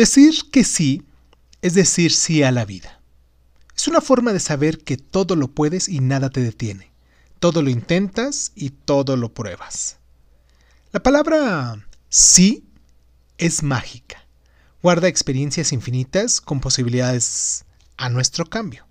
Decir que sí es decir sí a la vida. Es una forma de saber que todo lo puedes y nada te detiene. Todo lo intentas y todo lo pruebas. La palabra sí es mágica. Guarda experiencias infinitas con posibilidades a nuestro cambio.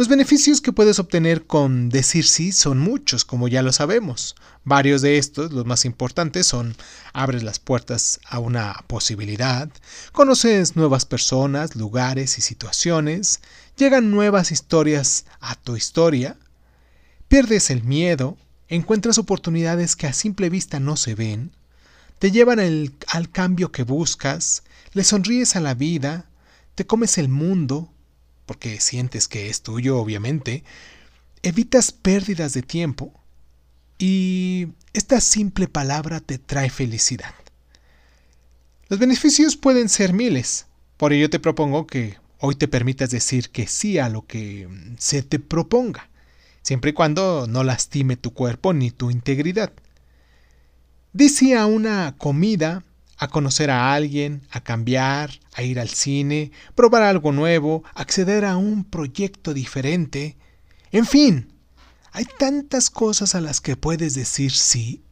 Los beneficios que puedes obtener con decir sí son muchos, como ya lo sabemos. Varios de estos, los más importantes, son abres las puertas a una posibilidad, conoces nuevas personas, lugares y situaciones, llegan nuevas historias a tu historia, pierdes el miedo, encuentras oportunidades que a simple vista no se ven, te llevan al cambio que buscas, le sonríes a la vida, te comes el mundo, porque sientes que es tuyo, obviamente, evitas pérdidas de tiempo y esta simple palabra te trae felicidad. Los beneficios pueden ser miles, por ello te propongo que hoy te permitas decir que sí a lo que se te proponga, siempre y cuando no lastime tu cuerpo ni tu integridad. Dice a una comida a conocer a alguien, a cambiar, a ir al cine, probar algo nuevo, acceder a un proyecto diferente. En fin, hay tantas cosas a las que puedes decir sí.